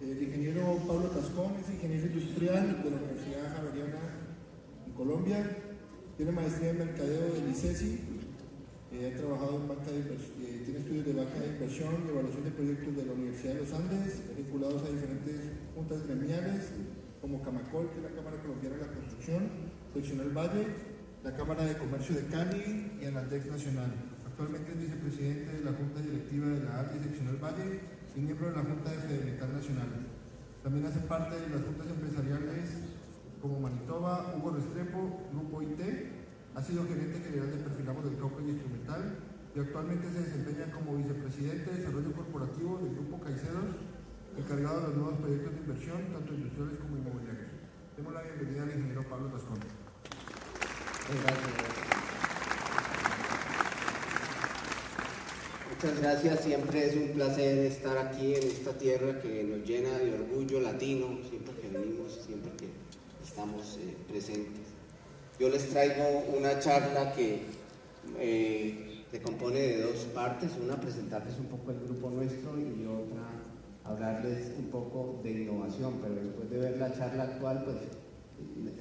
El ingeniero Pablo Tascón es ingeniero industrial de la Universidad Javeriana en Colombia. Tiene maestría en mercadeo del ICESI. Eh, ha trabajado en banca de eh, tiene estudios de banca de inversión y evaluación de proyectos de la Universidad de los Andes, vinculados a diferentes juntas gremiales, como Camacol, que es la Cámara Colombiana de la Construcción, Seccional Valle, la Cámara de Comercio de Cali y Analdec Nacional. Actualmente es vicepresidente de la Junta Directiva de la ALDE Seccional Valle y miembro de la Junta de Federal Nacional. También hace parte de las juntas empresariales como Manitoba, Hugo Restrepo, Grupo IT. Ha sido gerente general de Perfilamos del y Instrumental y actualmente se desempeña como vicepresidente de Desarrollo Corporativo del Grupo Caicedos, encargado de los nuevos proyectos de inversión, tanto industriales como inmobiliarios. Demos la bienvenida al ingeniero Pablo Tascón. Gracias. Muchas gracias, siempre es un placer estar aquí en esta tierra que nos llena de orgullo latino, siempre que venimos, siempre que estamos eh, presentes. Yo les traigo una charla que eh, se compone de dos partes, una presentarles un poco el grupo nuestro y otra hablarles un poco de innovación, pero después de ver la charla actual, pues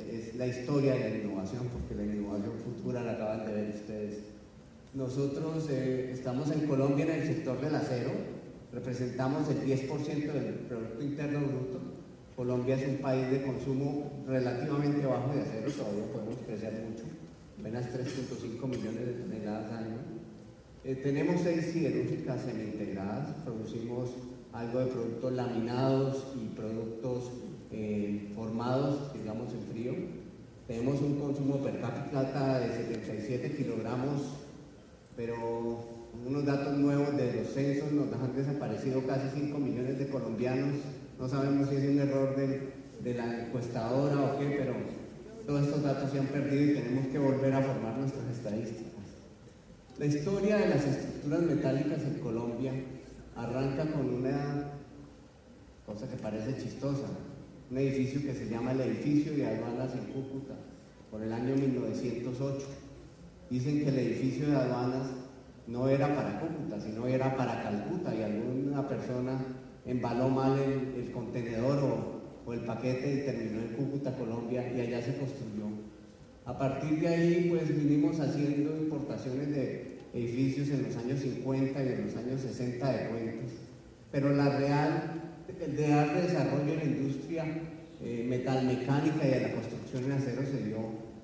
es la historia de la innovación, porque la innovación futura la acaban de ver ustedes nosotros eh, estamos en Colombia en el sector del acero, representamos el 10% del Producto Interno Bruto. Colombia es un país de consumo relativamente bajo de acero, todavía podemos crecer mucho, apenas 3.5 millones de toneladas al año. Eh, tenemos seis siderúrgicas semi-integradas, producimos algo de productos laminados y productos eh, formados, digamos en frío. Tenemos un consumo per cápita de 77 kilogramos pero unos datos nuevos de los censos nos han desaparecido casi 5 millones de colombianos. No sabemos si es un error de, la encuestadora o qué, pero todos estos datos se han perdido y tenemos que volver a formar nuestras estadísticas. La historia de las estructuras metálicas en Colombia arranca con una cosa que parece chistosa, un edificio que se llama el edificio de aduanas en Cúcuta, por el año 1908 Dicen que el edificio de aduanas no era para Cúcuta, sino era para Calcuta y alguna persona embaló mal el, contenedor o, el paquete y terminó en Cúcuta, Colombia, y allá se construyó. A partir de ahí, pues vinimos haciendo importaciones de edificios en los años 50 y en los años 60 de puentes, pero la real, el real desarrollo en la industria eh, metalmecánica y de la construcción en acero se dio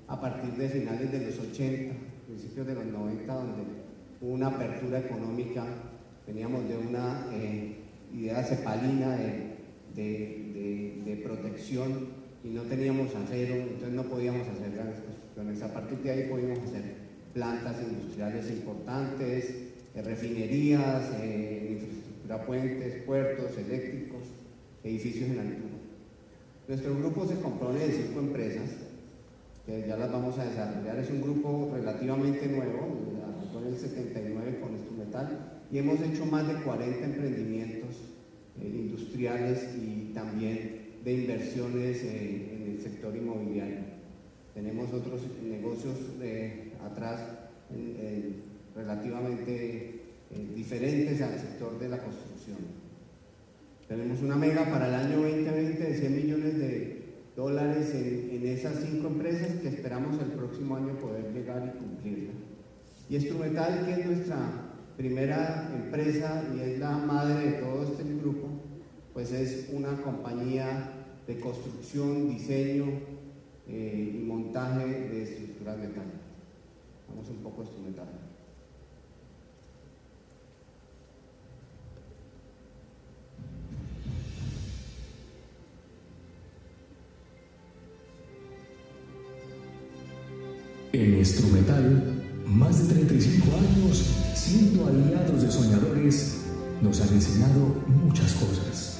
a partir de finales de los 80 principios de los 90, donde hubo una apertura económica, veníamos de una eh, idea cepalina de, de, protección y no teníamos acero, entonces no podíamos hacer grandes construcciones. A partir de ahí pudimos hacer plantas industriales importantes, eh, refinerías, eh, infraestructura, puentes, puertos, eléctricos, edificios en altura. Nuestro grupo se compone de cinco empresas que ya las vamos a desarrollar. Es un grupo relativamente nuevo, arrancó en el 79 con instrumental y hemos hecho más de 40 emprendimientos eh, industriales y también de inversiones eh, en el sector inmobiliario. Tenemos otros negocios eh, atrás relativamente diferentes al sector de la construcción. Tenemos una mega para el año 2020 de 100 millones de dólares en, esas cinco empresas que esperamos el próximo año poder llegar y cumplirla. Y Instrumental, que es nuestra primera empresa y es la madre de todo este grupo, pues es una compañía de construcción, diseño eh, y montaje de estructuras metálicas. Vamos un poco a instrumental. En Instrumental, más de 35 años siendo aliados de soñadores, nos han enseñado muchas cosas.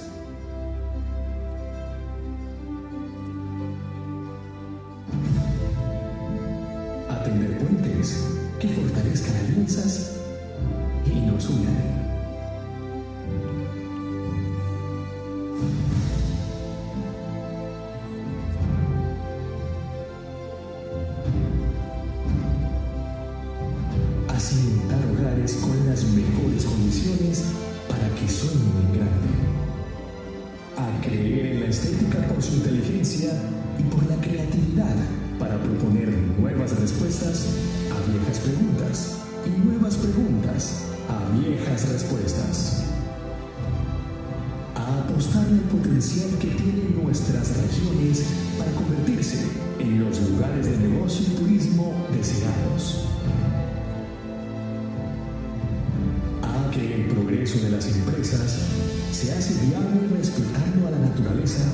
nuevas respuestas a viejas preguntas y nuevas preguntas a viejas respuestas. A apostar al potencial que tienen nuestras regiones para convertirse en los lugares de negocio y turismo deseados. A que el progreso de las empresas se hace viable respetando a la naturaleza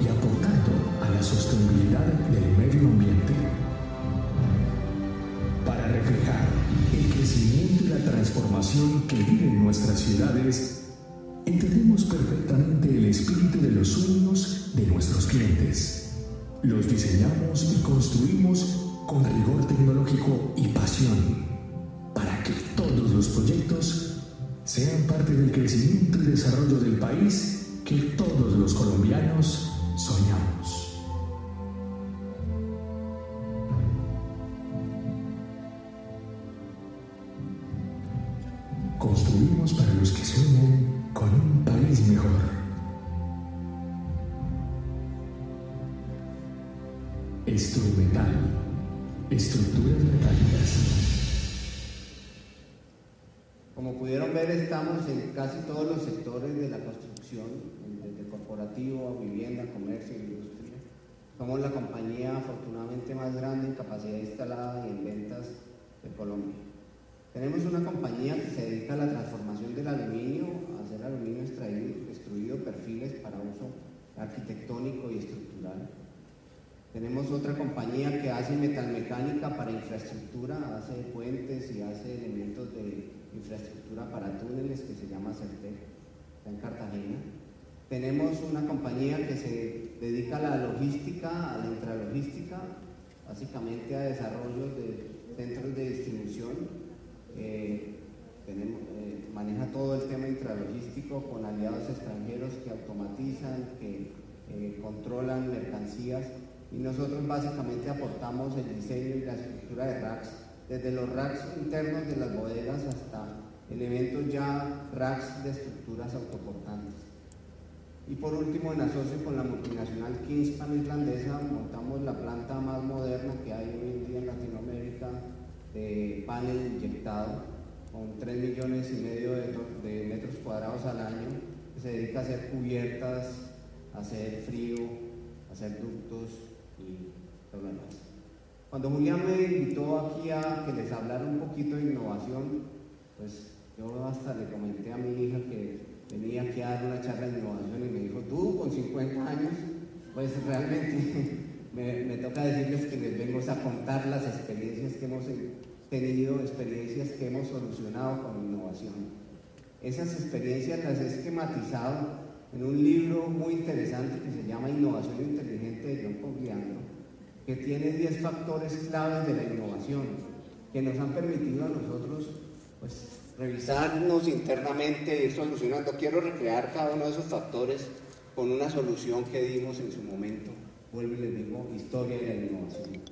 y aportando a la sostenibilidad del medio que vive en nuestras ciudades, entendemos perfectamente el espíritu de los sueños de nuestros clientes. Los diseñamos y construimos con rigor tecnológico y pasión para que todos los proyectos sean parte del crecimiento y desarrollo del país que todos los colombianos soñamos. Somos la compañía afortunadamente más grande en capacidad instalada y en ventas de Colombia. Tenemos una compañía que se dedica a la transformación del aluminio, a hacer aluminio extraído, extruido, perfiles para uso arquitectónico y estructural. Tenemos otra compañía que hace metalmecánica para infraestructura, hace puentes y hace elementos de infraestructura para túneles que se llama CERTEC, está en Cartagena. Tenemos una compañía que se dedica a la logística, a la intralogística, básicamente a desarrollo de centros de distribución. Eh, eh, maneja todo el tema intralogístico con aliados extranjeros que automatizan, que eh, controlan mercancías y nosotros básicamente aportamos el diseño y la estructura de racks, desde los racks internos de las bodegas hasta elementos ya racks de estructuras autoportantes. Y por último, en asocio con la multinacional Kingspan islandesa, montamos la planta más moderna que hay hoy en día en Latinoamérica de panel inyectado, con 3 millones y medio de, metros cuadrados al año, que se dedica a hacer cubiertas, a hacer frío, a hacer ductos Cuando Julián me invitó aquí a que les hablara un poquito de innovación, pues yo hasta le comenté a mi hija que venía aquí a dar una charla de innovación y me dijo, tú con 50 años, pues realmente me, toca decirles que les vengo a contar las experiencias que hemos tenido, experiencias que hemos solucionado con innovación. Esas experiencias las he esquematizado en un libro muy interesante que se llama Innovación Inteligente de John Pogliano, que tiene 10 factores claves de la innovación que nos han permitido a nosotros pues, revisarnos internamente, ir solucionando. Quiero recrear cada uno de esos factores con una solución que dimos en su momento. Vuelvo y les digo, historia de la innovación.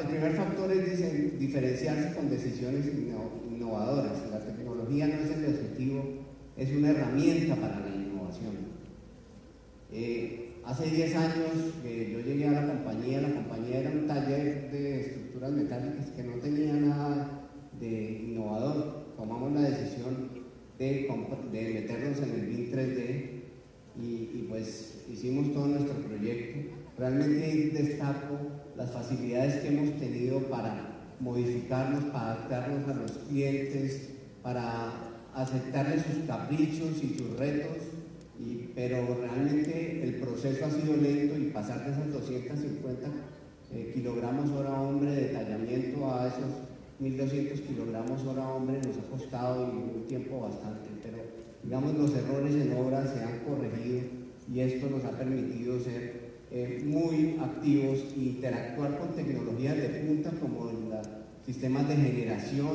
el primer factor es diferenciarse con decisiones innovadoras. La tecnología no es el objetivo, es una herramienta para la innovación. Eh, hace 10 años que yo llegué a la compañía, la compañía era un taller de estructuras metálicas que no tenía nada de innovador. Tomamos la decisión de, meternos en el BIM 3D y, pues hicimos todo nuestro proyecto. Realmente destaco las facilidades que hemos tenido para modificarnos, para adaptarnos a los clientes, para aceptarles sus caprichos y sus retos, pero realmente el proceso ha sido lento y pasar de esos 250 eh, kilogramos hora hombre de tallamiento a esos 1.200 kilogramos hora hombre nos ha costado y un tiempo bastante, digamos, los errores en obra se han corregido y esto nos ha permitido ser eh, muy activos e interactuar con tecnologías de punta como los sistemas de generación,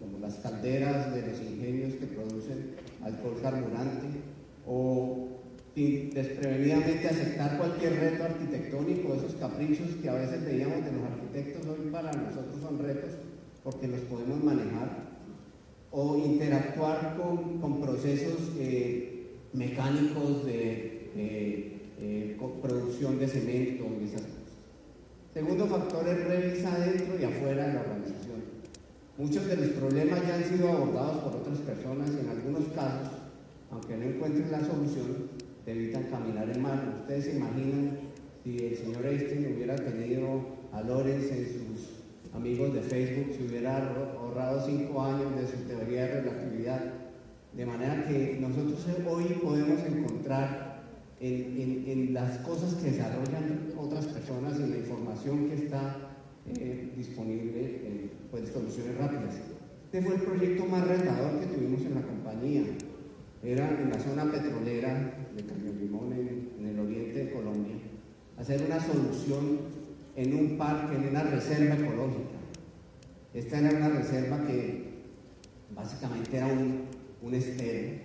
como las calderas de los ingenios que producen alcohol carburante, o desprevenidamente aceptar cualquier reto arquitectónico, esos caprichos que a veces veíamos de los arquitectos, hoy para nosotros son retos porque los podemos manejar, o interactuar con, procesos eh, mecánicos de eh, producción de cemento y esas cosas. Segundo factor es revisar dentro y afuera de la organización. Muchos de los problemas ya han sido abordados por otras personas y en algunos casos, aunque no encuentren la solución, evitan caminar en mano. Ustedes se imaginan si el señor Einstein hubiera tenido a Lorenz en sus amigos de Facebook, si hubiera ahorrado cinco años de su teoría de relatividad. De manera que nosotros hoy podemos encontrar en, las cosas que desarrollan otras personas y la información que está eh, disponible, pues soluciones rápidas. Este fue el proyecto más retador que tuvimos en la compañía. Era en la zona petrolera de Cañón Limón, en, el oriente de Colombia, hacer una solución en un parque, en una reserva ecológica. Esta era una reserva que básicamente era un, un estero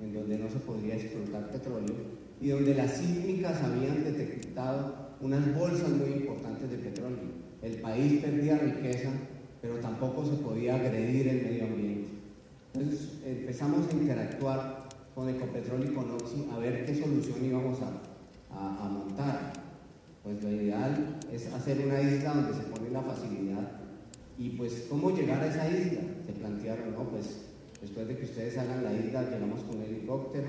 en donde no se podría explotar petróleo y donde las sísmicas habían detectado unas bolsas muy importantes de petróleo. El país perdía riqueza, pero tampoco se podía agredir el medio ambiente. Entonces empezamos a interactuar con Ecopetrol y con Oxy a ver qué solución íbamos a, montar. Pues lo ideal es hacer una isla donde se pone la facilidad. Y pues, ¿cómo llegar a esa isla? Se plantearon, ¿no? Pues después de que ustedes hagan la isla, llegamos con helicóptero,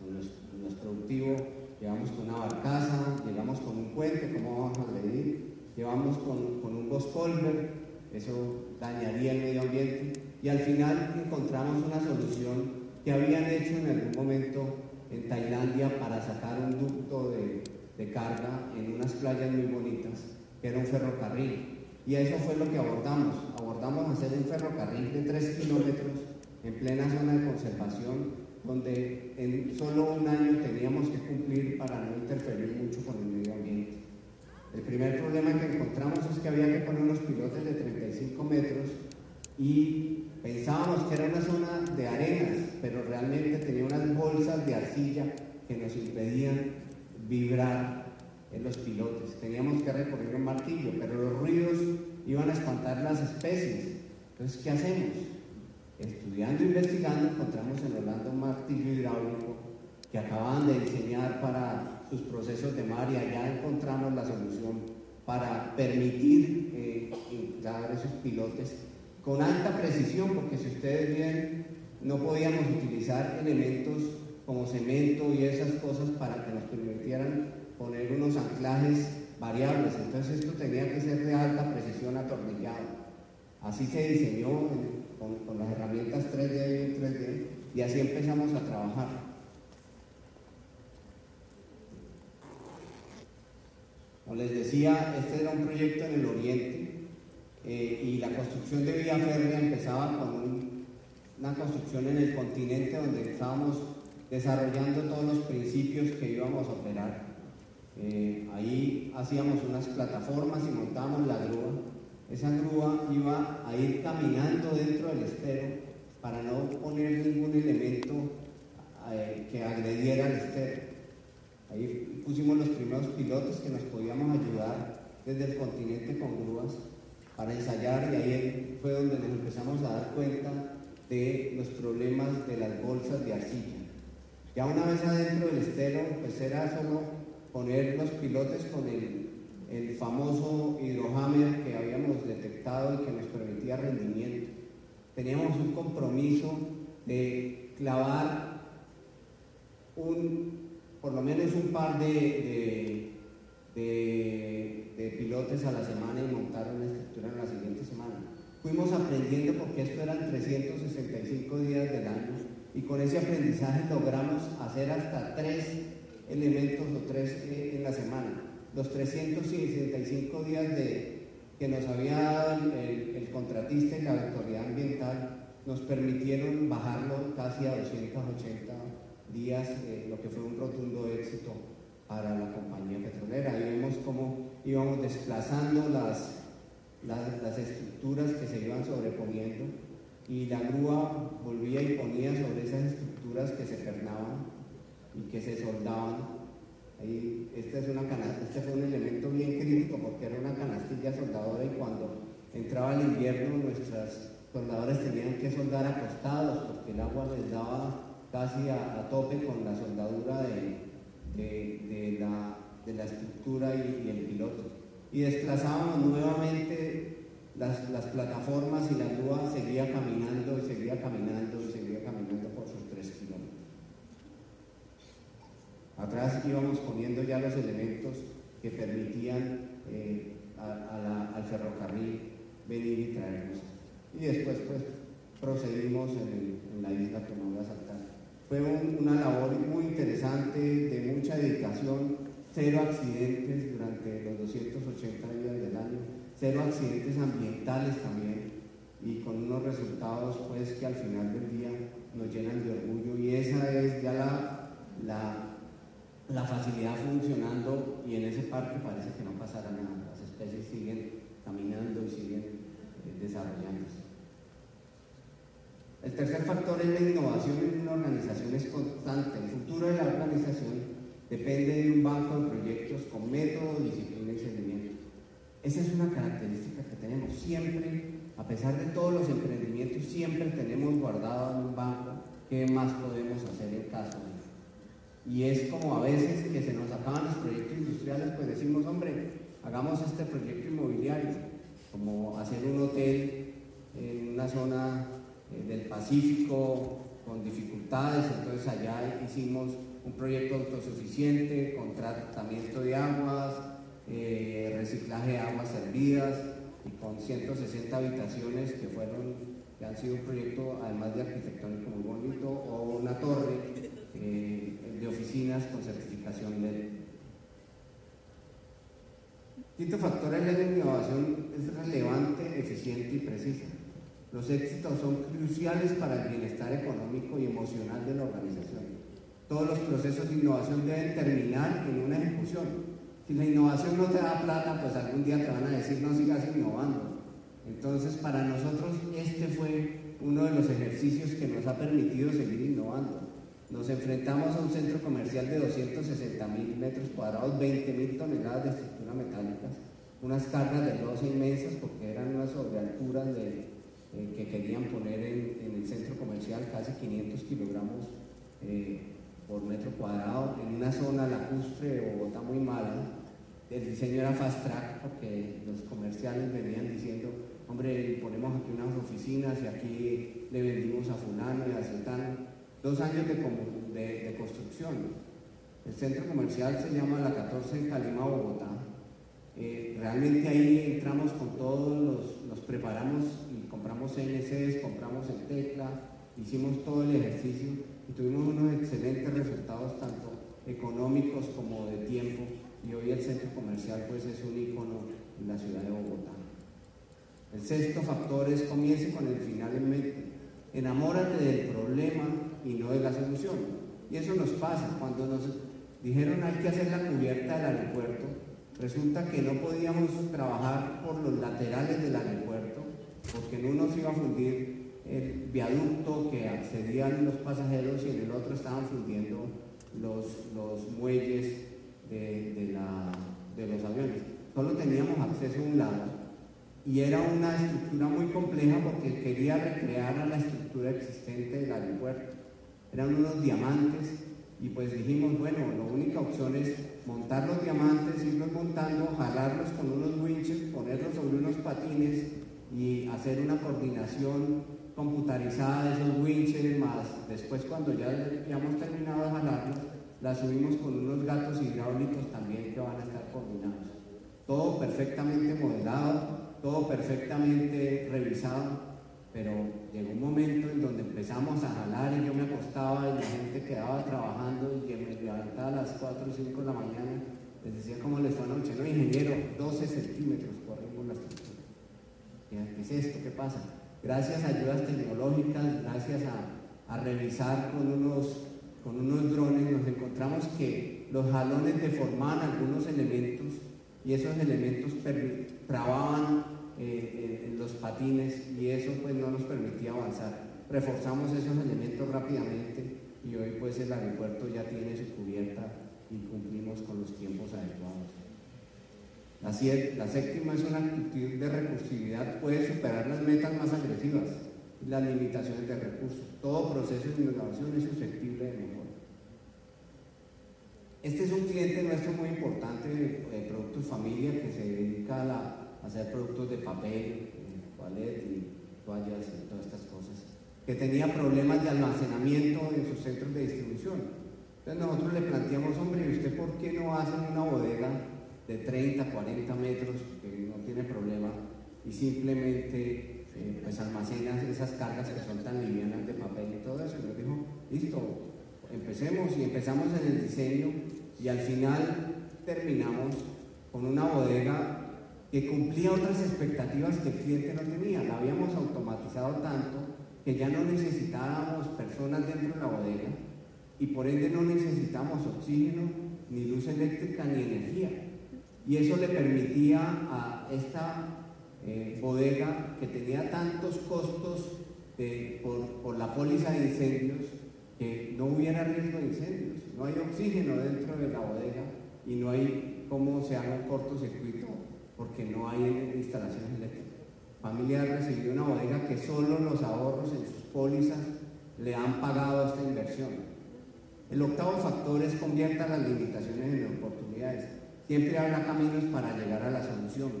no es productivo, llegamos con una barcaza, llegamos con un puente, ¿cómo vamos a medir? Llevamos con, con un boscolver, eso dañaría el medio ambiente, y al final encontramos una solución que habían hecho en algún momento en Tailandia para sacar un ducto de, carga en unas playas muy bonitas, que era un ferrocarril. Y eso fue lo que abordamos. Abordamos hacer un ferrocarril de 3 kilómetros en plena zona de conservación, donde en solo un año teníamos que cumplir para no interferir mucho con el medio ambiente. El primer problema que encontramos es que había que poner unos pilotes de 35 metros y pensábamos que era una zona de arenas, pero realmente tenía unas bolsas de arcilla que nos impedían vibrar en los pilotes. Teníamos que recorrer un martillo, pero los ruidos iban a espantar las especies. Entonces, ¿qué hacemos? Estudiando e investigando, encontramos en Orlando un martillo hidráulico que acababan de diseñar para sus procesos de mar y allá encontramos la solución para permitir eh, esos pilotes con alta precisión, porque si ustedes ven, no podíamos utilizar elementos como cemento y esas cosas para que nos permitieran poner unos anclajes variables. Entonces esto tenía que ser de alta precisión atornillado. Así se diseñó con, con las herramientas 3D y 3D y así empezamos a trabajar. Como les decía, este era un proyecto en el oriente eh, y la construcción de vía férrea empezaba con una construcción en el continente donde estábamos desarrollando todos los principios que íbamos a operar. Eh, ahí hacíamos unas plataformas y montábamos la grúa. Esa grúa iba a ir caminando dentro del estero para no poner ningún elemento eh, que agrediera al estero. Ahí pusimos los primeros pilotos que nos podíamos ayudar desde el continente con grúas para ensayar y ahí fue donde nos empezamos a dar cuenta de los problemas de las bolsas de arcilla. Ya una vez adentro del estero, pues era solo poner los pilotes con el, el famoso hidrohammer que habíamos detectado y que nos permitía rendimiento. Teníamos un compromiso de clavar un, por lo menos un par de, de de pilotes a la semana y montar una estructura en la siguiente semana. Fuimos aprendiendo porque esto eran 365 días del año y con ese aprendizaje logramos hacer hasta tres elementos o tres eh, en la semana. Los 365 días de, que nos había dado el, contratista y la autoridad ambiental nos permitieron bajarlo casi a 280 días, eh, lo que fue un rotundo éxito para la compañía petrolera. Y vemos cómo íbamos desplazando las, las, estructuras que se iban sobreponiendo y la grúa volvía y ponía sobre esas estructuras que se pernaban y que se soldaban. Ahí, este, es una este fue un elemento bien crítico porque era una canastilla soldadora y cuando entraba el invierno nuestras soldadores tenían que soldar acostados porque el agua les daba casi a, tope con la soldadura de, la, estructura y, el piloto. Y desplazábamos nuevamente las, las, plataformas y la grúa seguía caminando y seguía caminando y seguía caminando por sus tres kilómetros. Atrás íbamos poniendo ya los elementos que permitían eh, al ferrocarril venir y traernos y después pues procedimos en, la isla que no voy a saltar. Fue una labor muy interesante, de mucha dedicación, cero accidentes durante los 280 días del año, cero accidentes ambientales también y con unos resultados pues que al final del día nos llenan de orgullo y esa es ya la, la, facilidad funcionando y en ese parque parece que no pasará nada, las especies siguen caminando y siguen eh, desarrollándose. El tercer factor es la innovación en una organización es constante. El futuro de la organización depende de un banco de proyectos con método, disciplina y seguimiento. Esa es una característica que tenemos siempre, a pesar de todos los emprendimientos, siempre tenemos guardado en un banco qué más podemos hacer en caso de Y es como a veces que se nos acaban los proyectos industriales, pues decimos, hombre, hagamos este proyecto inmobiliario, como hacer un hotel en una zona eh, del Pacífico con dificultades, entonces allá hicimos un proyecto autosuficiente con tratamiento de aguas, eh, reciclaje de aguas servidas y con 160 habitaciones que fueron que han sido un proyecto además de arquitectónico muy bonito o una torre eh, de oficinas con certificación LED. Quinto factor es la innovación es relevante, eficiente y precisa. Los éxitos son cruciales para el bienestar económico y emocional de la organización. Todos los procesos de innovación deben terminar en una ejecución. Si la innovación no te da plata, pues algún día te van a decir no sigas innovando. Entonces, para nosotros este fue uno de los ejercicios que nos ha permitido seguir innovando. Nos enfrentamos a un centro comercial de 260 mil metros cuadrados, 20 mil toneladas de estructura metálica, unas cargas de losa inmensas porque eran unas sobrealturas de eh, que querían poner en, el centro comercial casi 500 kilogramos eh, por metro cuadrado en una zona lacustre de Bogotá muy mala. El diseño era fast track porque los comerciales venían diciendo, hombre, ponemos aquí unas oficinas y aquí le vendimos a fulano y a sultano. Dos años de, construcción. El centro comercial se llama La 14 en Calima, Bogotá. Eh, realmente ahí entramos con todos los, nos preparamos compramos CNCs, compramos el tecla, hicimos todo el ejercicio y tuvimos unos excelentes resultados tanto económicos como de tiempo y hoy el centro comercial pues es un icono en la ciudad de Bogotá. El sexto factor es comience con el final en mente. Enamórate del problema y no de la solución. Y eso nos pasa. Cuando nos dijeron hay que hacer la cubierta del aeropuerto, resulta que no podíamos trabajar por los laterales del aeropuerto porque en uno se iba a fundir el viaducto que accedían los pasajeros y en el otro estaban fundiendo los, los muelles de, los aviones. Solo teníamos acceso a un lado y era una estructura muy compleja porque quería recrear a la estructura existente del aeropuerto. Eran unos diamantes y pues dijimos, bueno, la única opción es montar los diamantes, irlos montando, jalarlos con unos winches, ponerlos sobre unos patines y hacer una coordinación computarizada esos winches, más después cuando ya hayamos terminado de jalarlos, la subimos con unos gatos hidráulicos también que van a estar coordinados. Todo perfectamente modelado, todo perfectamente revisado, pero llegó un momento en donde empezamos a jalar y yo me acostaba y la gente quedaba trabajando y que me levantaba a las 4 o 5 de la mañana, les decía cómo les fue anoche, no ingeniero, 12 centímetros corrimos la estructura. ¿Qué es esto? ¿Qué pasa? Gracias a ayudas tecnológicas, gracias a, revisar con unos, con unos drones, nos encontramos que los jalones deformaban algunos elementos y esos elementos trababan eh, en los patines y eso pues no nos permitía avanzar. Reforzamos esos elementos rápidamente y hoy pues el aeropuerto ya tiene su cubierta y cumplimos con los tiempos adecuados. La, séptima es una actitud de recursividad, puede superar las metas más agresivas y las limitaciones de recursos. Todo proceso de innovación es susceptible de mejora. Este es un cliente nuestro muy importante de, Productos Familia que se dedica a, hacer productos de papel, toallet y toallas y todas estas cosas, que tenía problemas de almacenamiento en sus centros de distribución. Entonces nosotros le planteamos, hombre, ¿y usted por qué no hace una bodega de 30, 40 metros, que no tiene problema, y simplemente eh, pues almacena esas cargas que son tan livianas de papel y todo eso? Y nos dijo, listo, empecemos y empezamos en el diseño y al final terminamos con una bodega que cumplía otras expectativas que el cliente no tenía. La habíamos automatizado tanto que ya no necesitábamos personas dentro de la bodega y por ende no necesitamos oxígeno, ni luz eléctrica, ni energía. Y eso le permitía a esta eh, bodega que tenía tantos costos por, por la póliza de incendios, que no hubiera riesgo de incendios. No hay oxígeno dentro de la bodega y no hay cómo se haga un cortocircuito porque no hay instalaciones eléctricas. Familia ha recibido una bodega que solo los ahorros en sus pólizas le han pagado esta inversión. El octavo factor es convierta las limitaciones en. Siempre habrá caminos para llegar a la solución.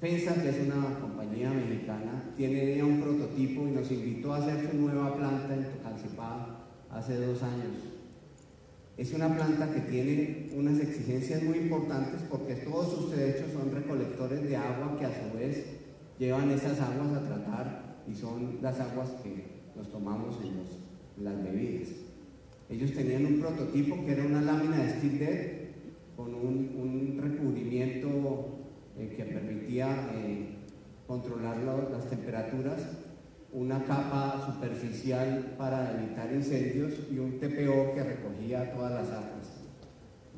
FENSA, que es una compañía mexicana, tiene ya un prototipo y nos invitó a hacer su nueva planta en Tocancipá hace dos años. Es una planta que tiene unas exigencias muy importantes porque todos sus derechos son recolectores de agua que a su vez llevan esas aguas a tratar y son las aguas que nos tomamos en, las bebidas. Ellos tenían un prototipo que era una lámina de steel dead con un, recubrimiento eh, que permitía eh, controlar las temperaturas, una capa superficial para evitar incendios y un TPO que recogía todas las aguas.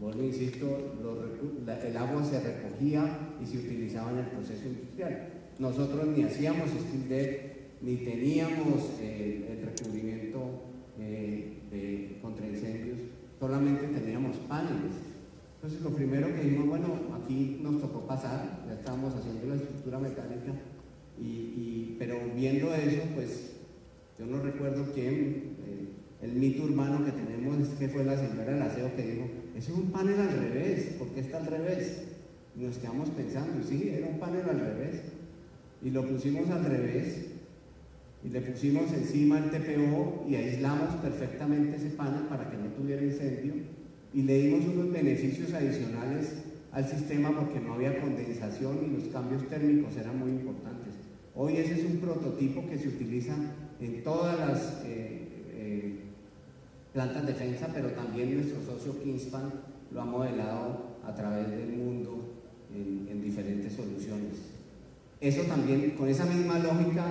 Bueno, insisto, el agua se recogía y se utilizaba en el proceso industrial. Nosotros ni hacíamos steel deck, ni teníamos eh, el recubrimiento de, contra incendios, solamente teníamos paneles entonces lo primero que dijimos, bueno, aquí nos tocó pasar, ya estábamos haciendo la estructura mecánica, y, pero viendo eso, pues yo no recuerdo quién, eh, el mito urbano que tenemos es que fue la señora del aseo que dijo, eso es un panel al revés, ¿por qué está al revés? Y nos quedamos pensando, sí, era un panel al revés. Y lo pusimos al revés, y le pusimos encima el TPO y aislamos perfectamente ese panel para que no tuviera incendio y le dimos unos beneficios adicionales al sistema porque no había condensación y los cambios térmicos eran muy importantes. Hoy ese es un prototipo que se utiliza en todas las eh, eh, plantas de defensa, pero también nuestro socio Kingspan lo ha modelado a través del mundo en, en diferentes soluciones. Eso también, con esa misma lógica,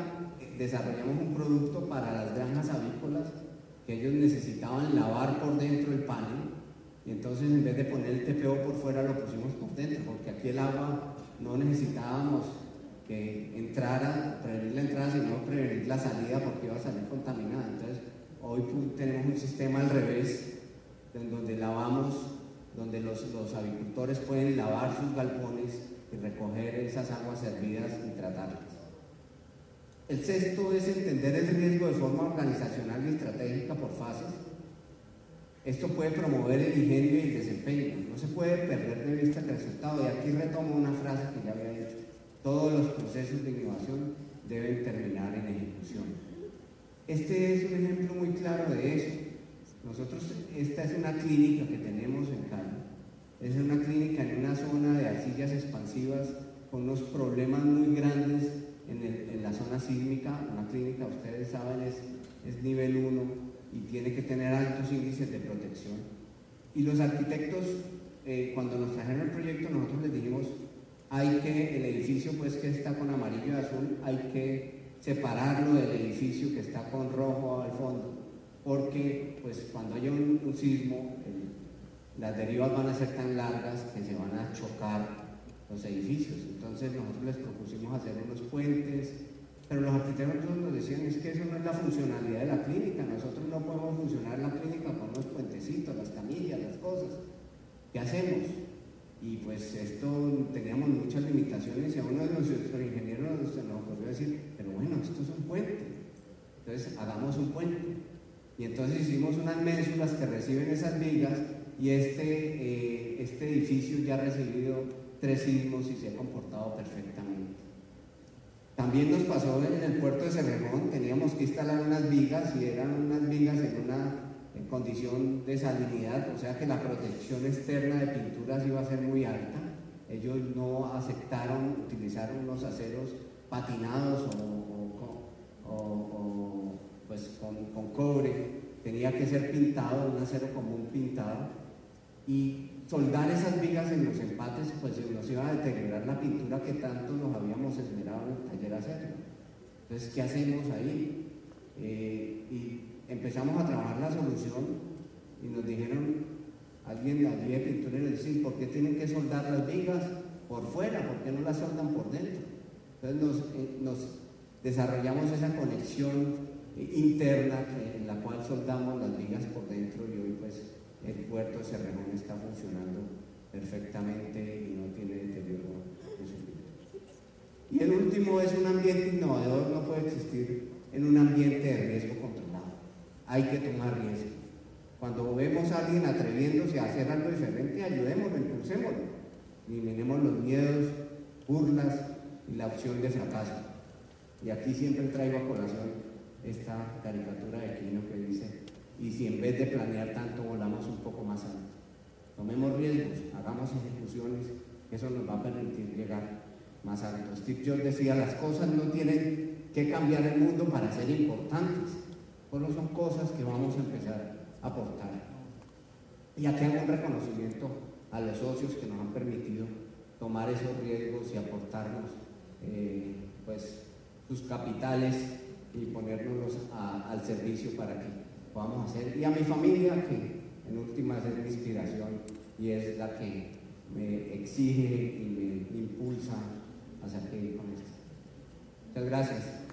desarrollamos un producto para las granjas avícolas que ellos necesitaban lavar por dentro el panel y entonces en vez de poner el TPO por fuera lo pusimos por dentro, porque aquí el agua no necesitábamos que entrara, prevenir la entrada, sino prevenir la salida porque iba a salir contaminada. Entonces hoy tenemos un sistema al revés, en donde lavamos, donde los, los avicultores pueden lavar sus galpones y recoger esas aguas servidas y tratarlas. El sexto es entender el riesgo de forma organizacional y estratégica por fases esto puede promover el ingenio y el desempeño. No se puede perder de vista el resultado. Y aquí retomo una frase que ya había dicho. Todos los procesos de innovación deben terminar en ejecución. Este es un ejemplo muy claro de eso. Nosotros, esta es una clínica que tenemos en Cali. Es una clínica en una zona de arcillas expansivas con unos problemas muy grandes en, la zona sísmica. Una clínica, ustedes saben, es, nivel 1 y tiene que tener altos índices de protección. Y los arquitectos, eh, cuando nos trajeron el proyecto, nosotros les dijimos, hay que, el edificio pues que está con amarillo y azul, hay que separarlo del edificio que está con rojo al fondo, porque pues cuando haya un, sismo, las derivas van a ser tan largas que se van a chocar los edificios. Entonces nosotros les propusimos hacer unos puentes, pero los arquitectos nos decían es que eso no es la funcionalidad de la clínica, nosotros no podemos funcionar la clínica con los puentecitos, las camillas, las cosas. ¿Qué hacemos? Y pues esto teníamos muchas limitaciones y a uno de nuestros ingenieros nos, nos ocurrió decir, pero bueno, esto es un puente. Entonces hagamos un puente. Y entonces hicimos unas ménsulas que reciben esas vigas y este, eh, este edificio ya ha recibido tres sismos y se ha comportado perfectamente. También nos pasó en el puerto de Cerrejón, teníamos que instalar unas vigas y eran unas vigas en una en condición de salinidad, o sea que la protección externa de pinturas iba a ser muy alta. Ellos no aceptaron utilizar unos aceros patinados o, pues con, cobre, tenía que ser pintado, un acero común pintado, y soldar esas vigas en los empates, pues nos iba a deteriorar la pintura que tanto nos habíamos esmerado en el taller acero. Entonces, ¿qué hacemos ahí? Eh, y empezamos a trabajar la solución y nos dijeron, alguien de allí de pintura nos dice, ¿por qué tienen que soldar las vigas por fuera? ¿Por qué no las soldan por dentro? Entonces nos, eh, desarrollamos esa conexión interna en la cual soldamos las vigas por dentro y hoy pues el puerto de Cerrejón está funcionando perfectamente y no tiene deterioro en su Y el último es un ambiente innovador, no puede existir en un ambiente de riesgo controlado. Hay que tomar riesgo. Cuando vemos a alguien atreviéndose a hacer algo diferente, ayudémoslo, impulsémoslo. Eliminemos los miedos, burlas y la opción de fracaso. Y aquí siempre traigo a colación esta caricatura de Quino que dice, y si en vez de planear tanto volamos un poco más alto. Tomemos riesgos, hagamos ejecuciones, eso nos va a permitir llegar más alto. Steve Jobs decía, las cosas no tienen que cambiar el mundo para ser importantes. Solo son cosas que vamos a empezar a aportar. Y aquí hago un reconocimiento a los socios que nos han permitido tomar esos riesgos y aportarnos eh, pues, sus capitales y ponernos al servicio para que podamos hacer. Y a mi familia, que en última es mi inspiración y es la que me exige y me impulsa a seguir con esto. Muchas gracias.